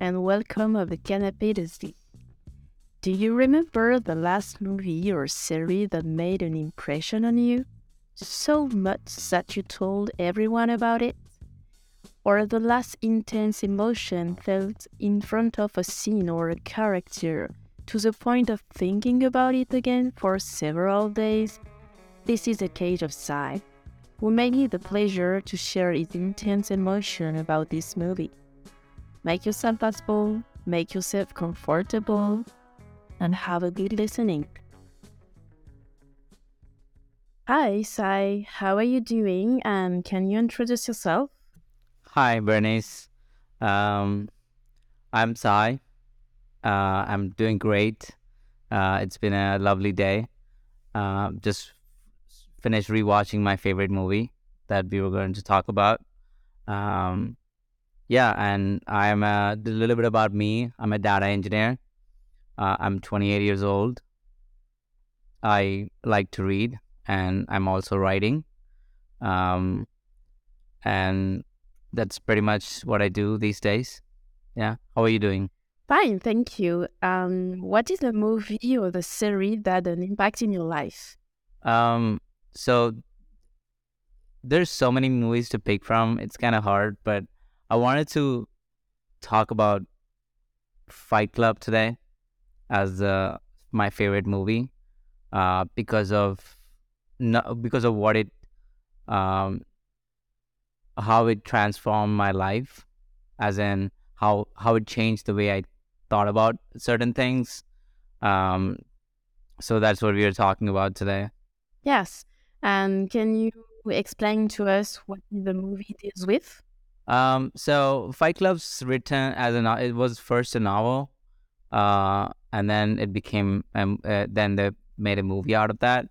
And welcome of the Canapé de. Do you remember the last movie or series that made an impression on you? So much that you told everyone about it? Or the last intense emotion felt in front of a scene or a character to the point of thinking about it again for several days? This is a case of Sai, who made me the pleasure to share his intense emotion about this movie. Make yourself comfortable, make yourself comfortable, and have a good listening. Hi, Sai. How are you doing? And can you introduce yourself? Hi, Bernice. Um, I'm Sai. Uh, I'm doing great. Uh, it's been a lovely day. Uh, just finished rewatching my favorite movie that we were going to talk about. Um, yeah, and I'm a, a little bit about me. I'm a data engineer. Uh, I'm 28 years old. I like to read, and I'm also writing. Um, and that's pretty much what I do these days. Yeah. How are you doing? Fine, thank you. Um, what is the movie or the series that had an impact in your life? Um, so there's so many movies to pick from. It's kind of hard, but I wanted to talk about Fight Club today as uh, my favorite movie uh, because of no, because of what it um, how it transformed my life as in how how it changed the way I thought about certain things. Um, so that's what we are talking about today. Yes. And can you explain to us what the movie deals with um, so Fight Club's written as a it was first a novel uh, and then it became um, uh, then they made a movie out of that.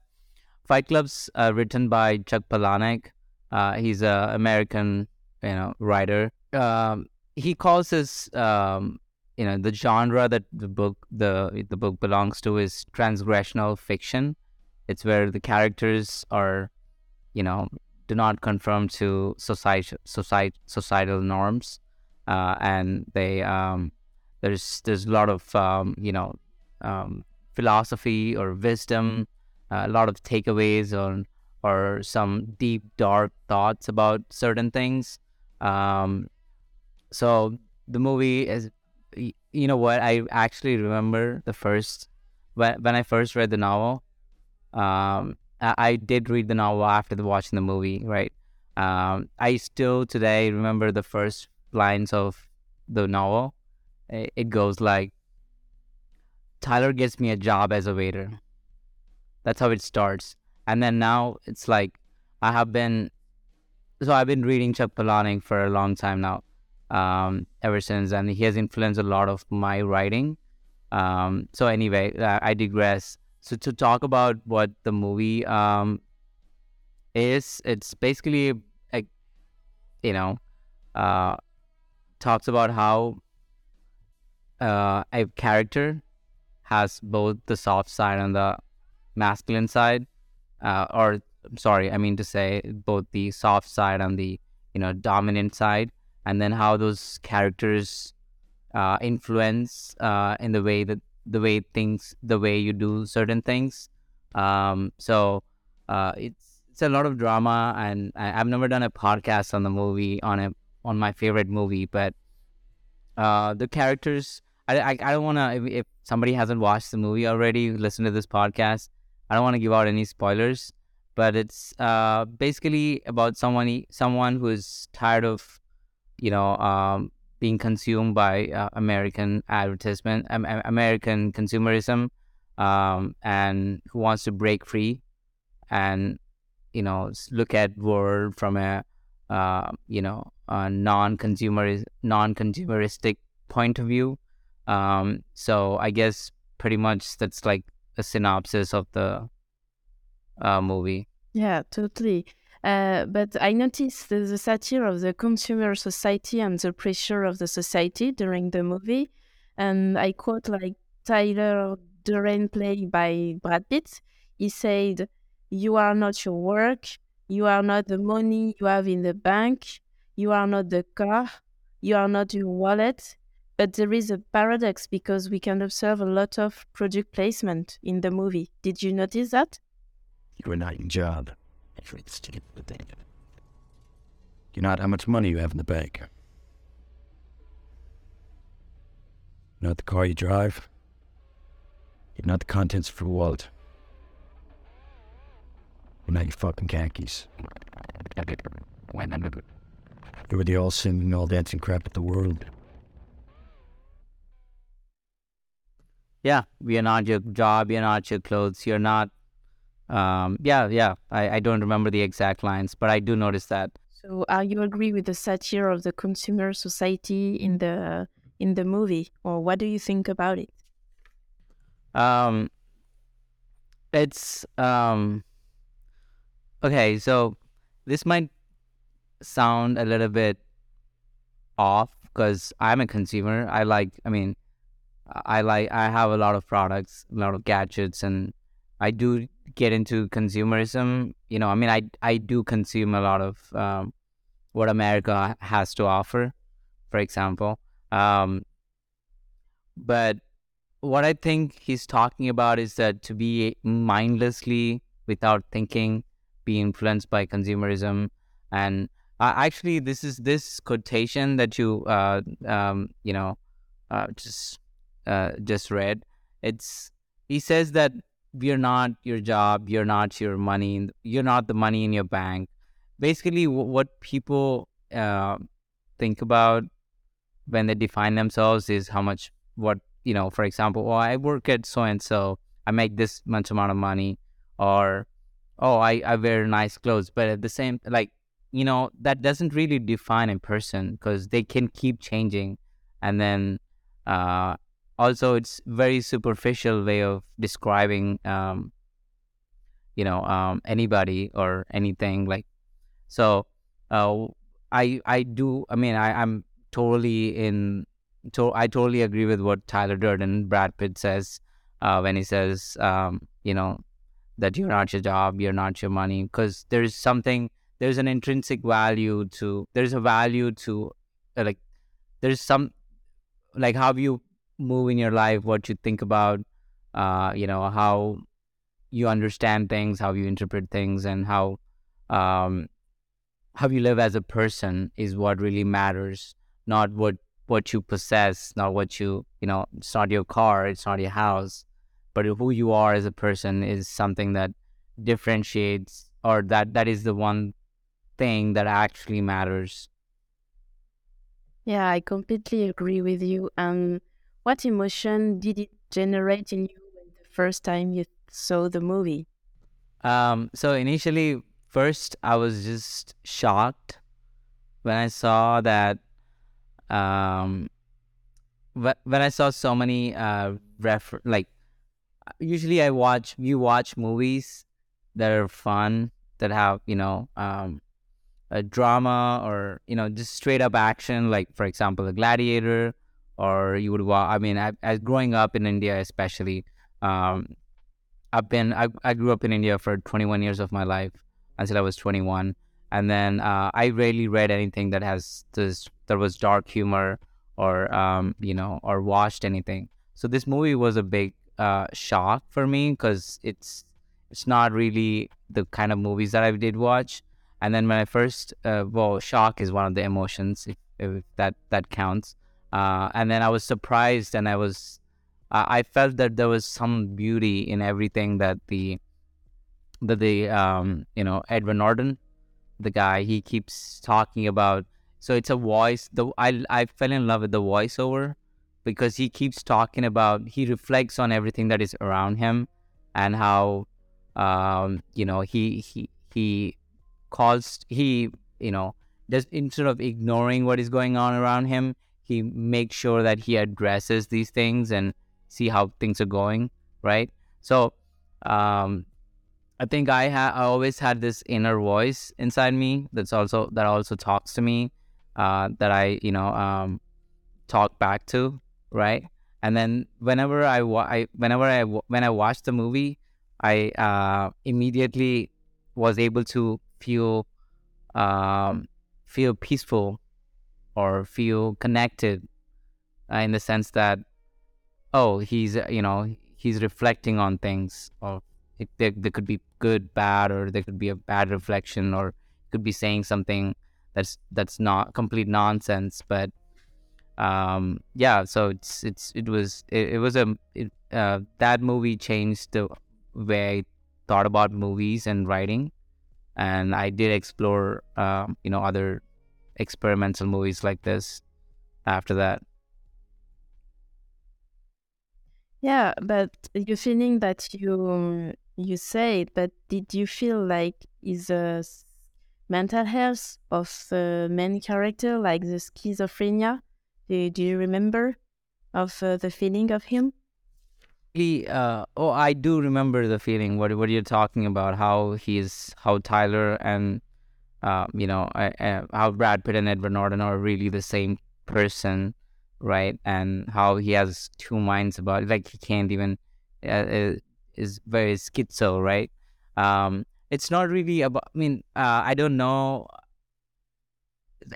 Fight Club's uh, written by Chuck Palahniuk. Uh, he's a American, you know, writer. Um, he calls his, um, you know, the genre that the book the the book belongs to is transgressional fiction. It's where the characters are, you know, do not conform to society, society societal norms, uh, and they um, there's there's a lot of um, you know um, philosophy or wisdom, uh, a lot of takeaways or or some deep dark thoughts about certain things. Um, so the movie is, you know what? I actually remember the first when when I first read the novel. Um, I, did read the novel after the, watching the movie, right? Um, I still today remember the first lines of the novel it goes like Tyler gets me a job as a waiter. That's how it starts. And then now it's like I have been so I've been reading Chuck Palahniuk for a long time now, um, ever since, and he has influenced a lot of my writing. Um, so anyway, I digress. So to talk about what the movie um, is, it's basically like you know, uh, talks about how uh, a character has both the soft side and the masculine side, uh, or sorry, I mean to say both the soft side and the you know dominant side, and then how those characters uh, influence uh, in the way that the way things, the way you do certain things. Um, so uh, it's it's a lot of drama, and I, have never done a podcast on the movie on a on my favorite movie, but uh, the characters I, I, I don't want to, if, if, somebody hasn't watched the movie already, listen to this podcast. I don't want to give out any spoilers, but it's uh, basically about someone someone who is tired of, you know, um, being consumed by uh, American advertisement, um, American consumerism, um, and who wants to break free and, you know, look at world from a, uh, you know, a non-consumer non-consumeristic point of view um, so I guess pretty much that's like a synopsis of the uh, movie. Yeah, totally. Uh, but I noticed the, the satire of the consumer society and the pressure of the society during the movie. And I quote like Tyler Durden, played by Brad Pitt. He said, You are not your work. You are not the money you have in the bank. You are not the car. You are not your wallet But there is a paradox because we can observe a lot of product placement in the movie. Did you notice that? You're job. You're not how much money you have in the bank. You're not the car you drive. You're not the contents of your wallet. You're not your fucking khakis. You were the all singing, all dancing crap of the world. Yeah, we are not your job. You're not your clothes. You're not. Um, yeah, yeah. I, I don't remember the exact lines, but I do notice that. So, are you agree with the satire of the consumer society in the in the movie, or what do you think about it? Um, it's um. Okay, so this might sound a little bit off because I'm a consumer. I like. I mean, I like. I have a lot of products, a lot of gadgets, and I do get into consumerism. You know, I mean, I I do consume a lot of um, what America has to offer, for example. Um, but what I think he's talking about is that to be mindlessly, without thinking, be influenced by consumerism, and uh, actually, this is this quotation that you uh, um, you know uh, just uh, just read. It's he says that you're not your job, you're not your money, you're not the money in your bank. Basically, w- what people uh, think about when they define themselves is how much what you know. For example, well, I work at so and so, I make this much amount of money, or oh, I I wear nice clothes. But at the same, like you know, that doesn't really define a person because they can keep changing, and then uh, also it's very superficial way of describing um, you know um, anybody or anything like so uh, i i do i mean i i'm totally in to, i totally agree with what tyler durden brad pitt says uh, when he says um, you know that you're not your job you're not your money because there's something there's an intrinsic value to there's a value to uh, like there's some like how you move in your life, what you think about, uh, you know, how you understand things, how you interpret things, and how um, how you live as a person is what really matters. Not what what you possess, not what you you know. It's not your car, it's not your house, but who you are as a person is something that differentiates, or that that is the one thing that actually matters. Yeah, I completely agree with you. And what emotion did it generate in you when the first time you saw the movie? Um, so initially, first I was just shocked when I saw that. Um, when I saw so many uh refer like, usually I watch you watch movies that are fun that have you know um a drama or you know just straight up action like for example a gladiator or you would walk. I mean, I, as growing up in India, especially, um, I've been I, I grew up in India for 21 years of my life until I was 21, and then uh, I rarely read anything that has this that was dark humor or um, you know or watched anything. So this movie was a big uh, shock for me because it's it's not really the kind of movies that I did watch. And then when I first, uh, well, shock is one of the emotions if, if that that counts. Uh, and then I was surprised, and I was, uh, I felt that there was some beauty in everything that the, that the, um, you know, Edward Norton, the guy, he keeps talking about. So it's a voice. The I I fell in love with the voiceover because he keeps talking about. He reflects on everything that is around him, and how, um, you know, he he he calls he you know just instead of ignoring what is going on around him he makes sure that he addresses these things and see how things are going right? So um, i think i ha- i always had this inner voice inside me that's also that also talks to me uh, that i you know um, talk back to right? And then whenever I, wa- I whenever i when i watched the movie i uh, immediately was able to feel um, feel peaceful or feel connected uh, in the sense that oh he's uh, you know he's reflecting on things or it, there, there could be good bad or there could be a bad reflection or could be saying something that's that's not complete nonsense but um yeah so it's it's it was it, it was a it, uh, that movie changed the way I thought about movies and writing and I did explore um you know other experimental movies like this after that Yeah, but you feeling that you you say it, but did you feel like is a mental health of the main character like the schizophrenia? Do, do you remember of uh, the feeling of him? he uh oh i do remember the feeling what what you're talking about how he's how tyler and uh you know uh, uh, how brad pitt and edward norton are really the same person right? And how he has two minds about it like he can't even uh, uh, is very schizo right? Um it's not really about i mean uh, i don't know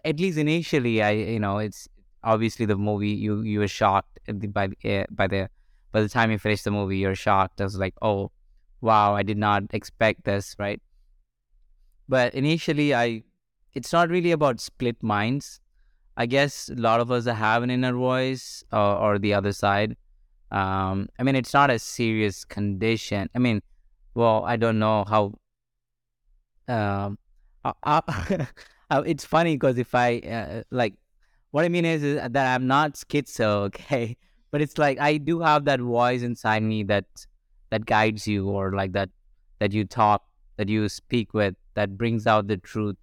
at least initially i you know it's obviously the movie you you were shocked by the uh, by the by the time you finish the movie you're shocked. I was like oh wow i did not expect this right but initially i it's not really about split minds. I guess a lot of us have an inner voice or, or the other side. Um i mean it's not a serious condition. I mean well i don't know how um uh, it's funny because if i uh, like what i mean is, is that i'm not schizo okay? But it's like i do have that voice inside me that that guides you or like that that you talk that you speak with that brings out the truth.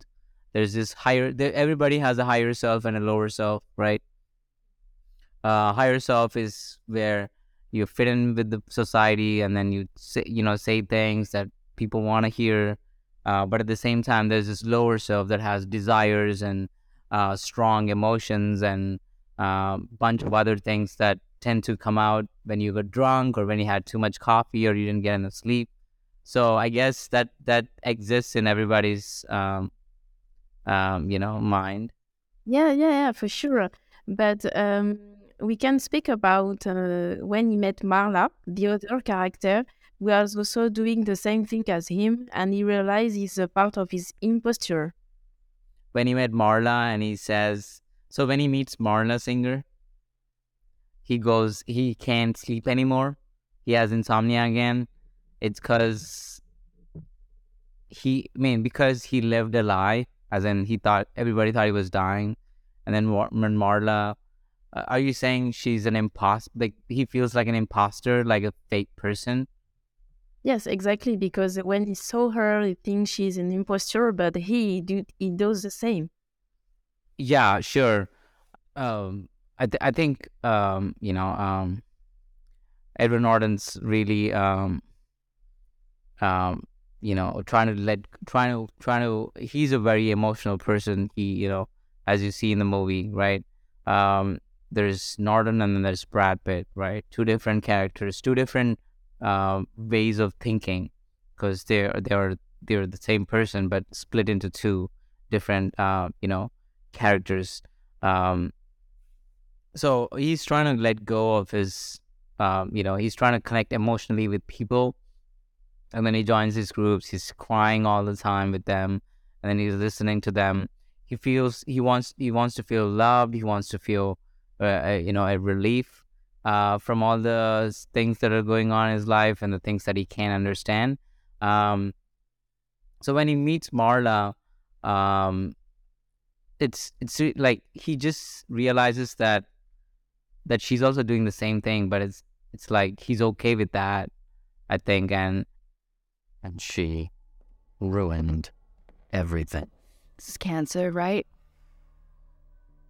There's this higher everybody has a higher self and a lower self right? Uh higher self is where you fit in with the society and then you say you know say things that people want to hear. Uh, but at the same time there's this lower self that has desires and uh, strong emotions and a uh, bunch of other things that tend to come out when you got drunk or when you had too much coffee or you didn't get enough sleep so i guess that that exists in everybody's um, um, you know mind Yeah, yeah, yeah, for sure. But um, we can speak about uh, when he met Marla, the other character, who was also doing the same thing as him, and he realized he's a part of his imposture. when he met Marla and he says, so when he meets Marla Singer, he goes, he can't sleep anymore. He has insomnia again. It's because he, I mean, because he lived a lie, as in he thought, everybody thought he was dying. And then when Marla, uh, are you saying she's an imposter? Like he feels like an imposter, like a fake person? Yes, exactly. Because when he saw her, he thinks she's an imposture, but he do he does the same. Yeah, sure. Um, I th- I think um, you know, um, Edward Norton's really um, um, you know, trying to let, trying to, trying to. He's a very emotional person. He, you know, as you see in the movie, right? Um, there's Norton and then there's Brad Pitt, right? Two different characters, two different um, ways of thinking, because they're they're they're the same person but split into two different, uh, you know, characters. Um, so he's trying to let go of his, um, you know, he's trying to connect emotionally with people, and then he joins these groups. He's crying all the time with them, and then he's listening to them. He feels he wants he wants to feel loved. He wants to feel, uh, you know, a relief uh, from all the things that are going on in his life and the things that he can't understand. Um, so when he meets Marla, um, it's it's like he just realizes that that she's also doing the same thing, but it's it's like he's okay with that, I think, and And she ruined everything. This is cancer, right?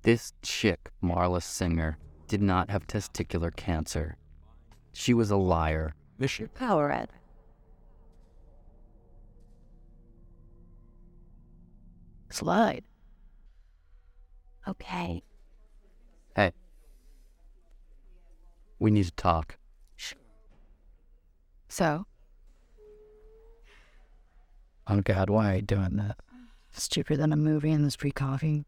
This chick, Marla Singer, did not have testicular cancer. She was a liar. Power Ed. Slide. Okay. Hey. We need to talk. So, Oh God, why are you doing that? stupider than a movie and this free coffee.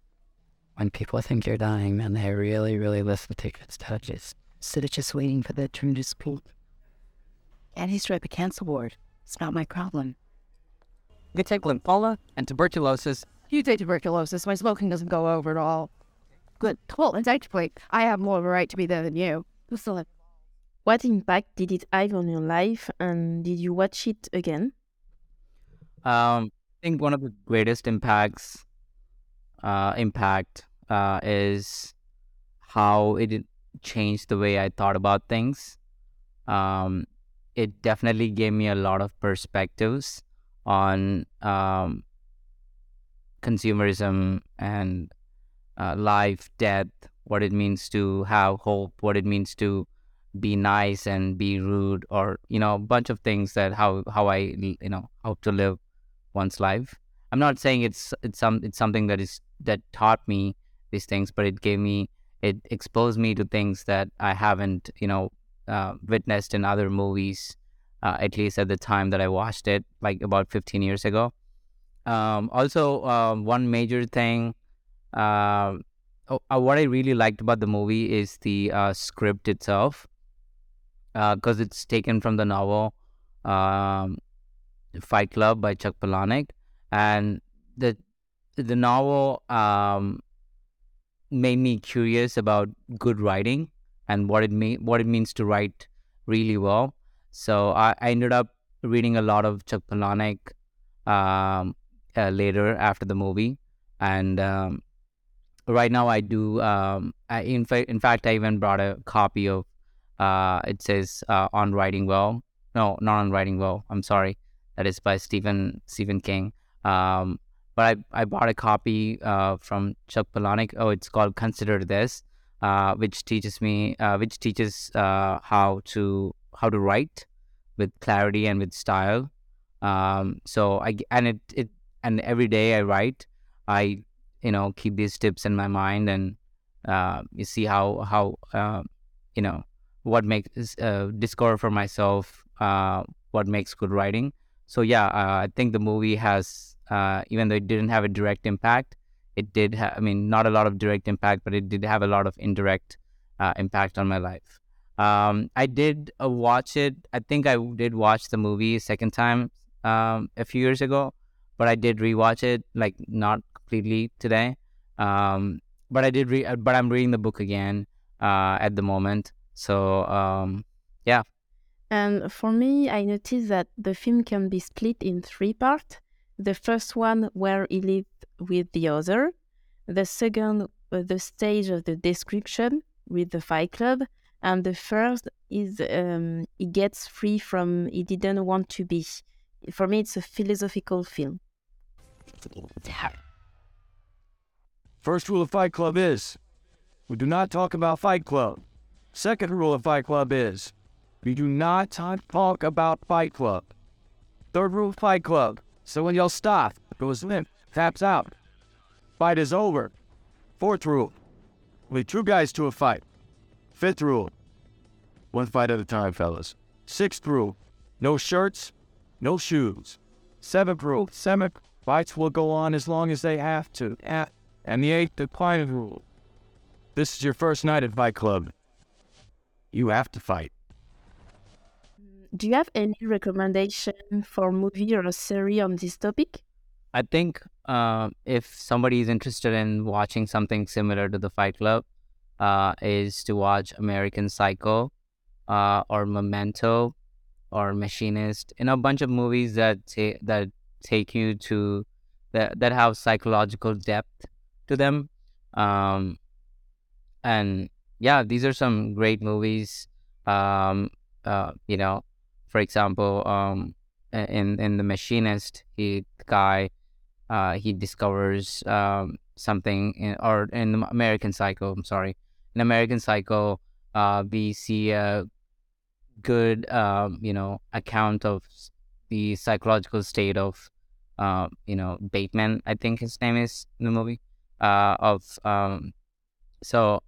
When people think you're dying, man, they really, really listen to your touches. Instead of just waiting for the turn to speak. And he's right, the cancer ward. It's not my problem. You take lymphoma and tuberculosis. You take tuberculosis. My smoking doesn't go over at all. Good. Well, and actually, I have more of a right to be there than you. Still, What impact did it have on your life, and did you watch it again? Um, I think one of the greatest impacts, uh, impact, uh, is how it changed the way I thought about things. Um, it definitely gave me a lot of perspectives on um, consumerism and uh, life, death, what it means to have hope, what it means to be nice and be rude, or you know, a bunch of things that how how I you know how to live one's life. I'm not saying it's it's some it's something that is that taught me these things, but it gave me it exposed me to things that I haven't you know uh, witnessed in other movies, uh, at least at the time that I watched it, like about 15 years ago. Um, also, um, one major thing, uh, oh, uh, what I really liked about the movie is the uh, script itself, because it's taken from the novel um, Fight Club by Chuck Palahniuk, and the the novel um, made me curious about good writing and what it mean what it means to write really well. So I, I ended up reading a lot of Chuck Palahniuk um, uh, later after the movie, and um, right now I do. Um, I, in fact, in fact, I even brought a copy of. Uh, it says uh, on writing well. No, not on writing well. I'm sorry. That is by Stephen Stephen King. Um, but I, I bought a copy uh, from Chuck Palahniuk. Oh, it's called Consider This, uh, which teaches me, uh, which teaches uh, how to how to write with clarity and with style. Um, so I and it it and every day I write, I you know keep these tips in my mind and uh, you see how how uh, you know what makes uh, discover for myself what makes good writing. So yeah, uh, I think the movie has uh, even though it didn't have a direct impact, it did. Ha- I mean, not a lot of direct impact, but it did have a lot of indirect uh, impact on my life. Um, I did uh, watch it. I think I did watch the movie second time um, a few years ago, but I did rewatch it, like not completely today. Um, but I did read. uh, But I'm reading the book again uh, at the moment. So um, yeah, And for me, I noticed that the film can be split in three parts. The first one where he lived with the other. The second, uh, the stage of the description with the Fight Club. And the first is um, he gets free from he didn't want to be. For me, it's a philosophical film. First rule of Fight Club is we do not talk about Fight Club. Second rule of Fight Club is we do not talk about Fight Club. Third rule Fight Club so when y'all stop, goes limp, taps out. Fight is over. Fourth rule lead two guys to a fight. Fifth rule one fight at a time, fellas. Sixth rule no shirts, no shoes. Seventh rule seven fights will go on as long as they have to. And the eighth, the final rule. This is your first night at Fight Club. You have to fight. Do you have any recommendation for movie or a series on this topic? I think uh, if somebody is interested in watching something similar to the Fight Club, uh, is to watch American Psycho, uh, or Memento, or Machinist. You know, a bunch of movies that ta- that take you to that that have psychological depth to them. Um, and yeah, these are some great movies. Um, uh, you know, for example, um, in in the Machinist, he the guy uh, he discovers um, something in, or in the American Psycho. I'm sorry, in American Psycho, uh, we see a good, um, you know, account of the psychological state of, uh, you know, Bateman. I think his name is in the movie. Uh, of um, so,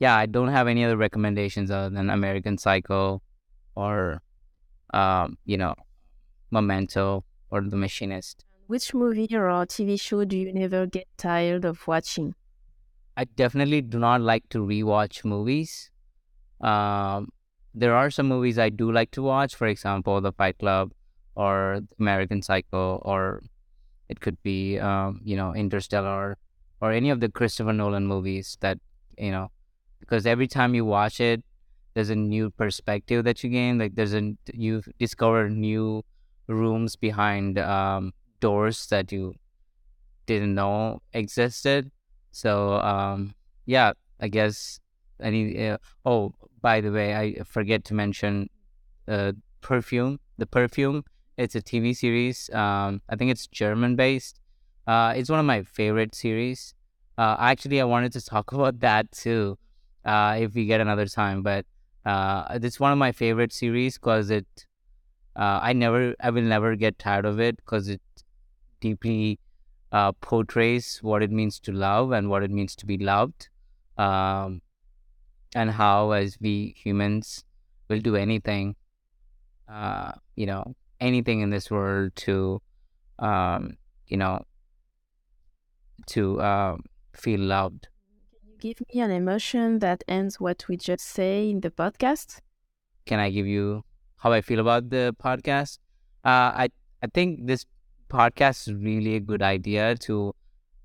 yeah, I don't have any other recommendations other than American Psycho, or, um, you know, Memento or The Machinist. Which movie or TV show do you never get tired of watching? I definitely do not like to rewatch movies. Um, there are some movies I do like to watch. For example, The Fight Club or American Psycho, or it could be um, you know Interstellar or any of the Christopher Nolan movies that you know because every time you watch it, there's a new perspective that you gain. Like there's a you discover new rooms behind um, doors that you didn't know existed. So um, yeah, I guess any. Uh, oh, by the way, I forget to mention uh, perfume. The perfume. It's a TV series. Um, I think it's German based. Uh, it's one of my favorite series. Uh, actually, I wanted to talk about that too, uh, if we get another time. But uh, it's one of my favorite series because it, uh, I never, I will never get tired of it because it deeply uh, portrays what it means to love and what it means to be loved, um, and how as we humans will do anything, uh, you know, anything in this world to, um, you know, to uh, feel loved. Give me an emotion that ends what we just say in the podcast? Can I give you how I feel about the podcast? Uh, I I think this podcast is really a good idea to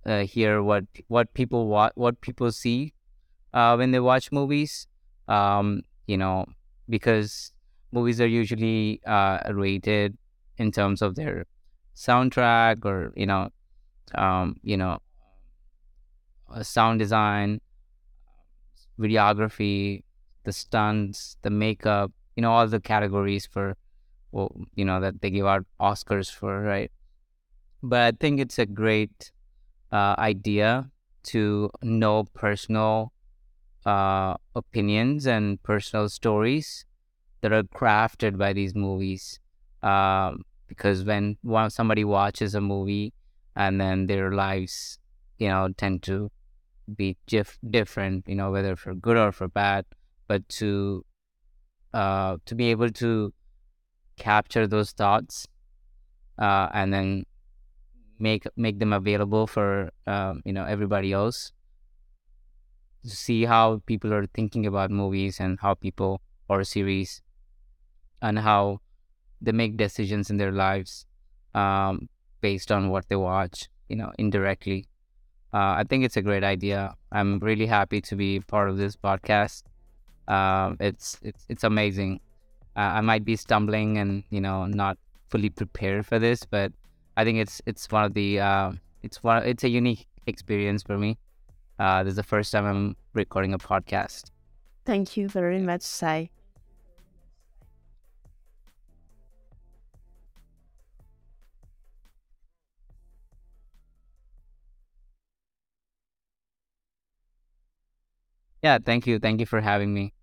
uh, hear what what people what what people see uh, when they watch movies. Um, you know, because movies are usually uh, rated in terms of their soundtrack or you know, um, you know, sound design, videography, the stunts, the makeup, you know, all the categories for, well, you know, that they give out Oscars for, right? But I think it's a great uh, idea to know personal uh, opinions and personal stories that are crafted by these movies. Um, because when one, somebody watches a movie and then their lives, you know, tend to be dif- different, you know, whether for good or for bad, but to uh, to be able to capture those thoughts uh, and then make make them available for um, you know everybody else to see how people are thinking about movies and how people or series and how they make decisions in their lives um, based on what they watch you know indirectly uh, i think it's a great idea. I'm really happy to be part of this podcast. Um, it's it's it's amazing. Uh, i might be stumbling and you know not fully prepared for this but i think it's it's one of the uh, it's one it's a unique experience for me. Uh, this is the first time i'm recording a podcast. Thank you very much, Sai. Yeah thank you. Thank you for having me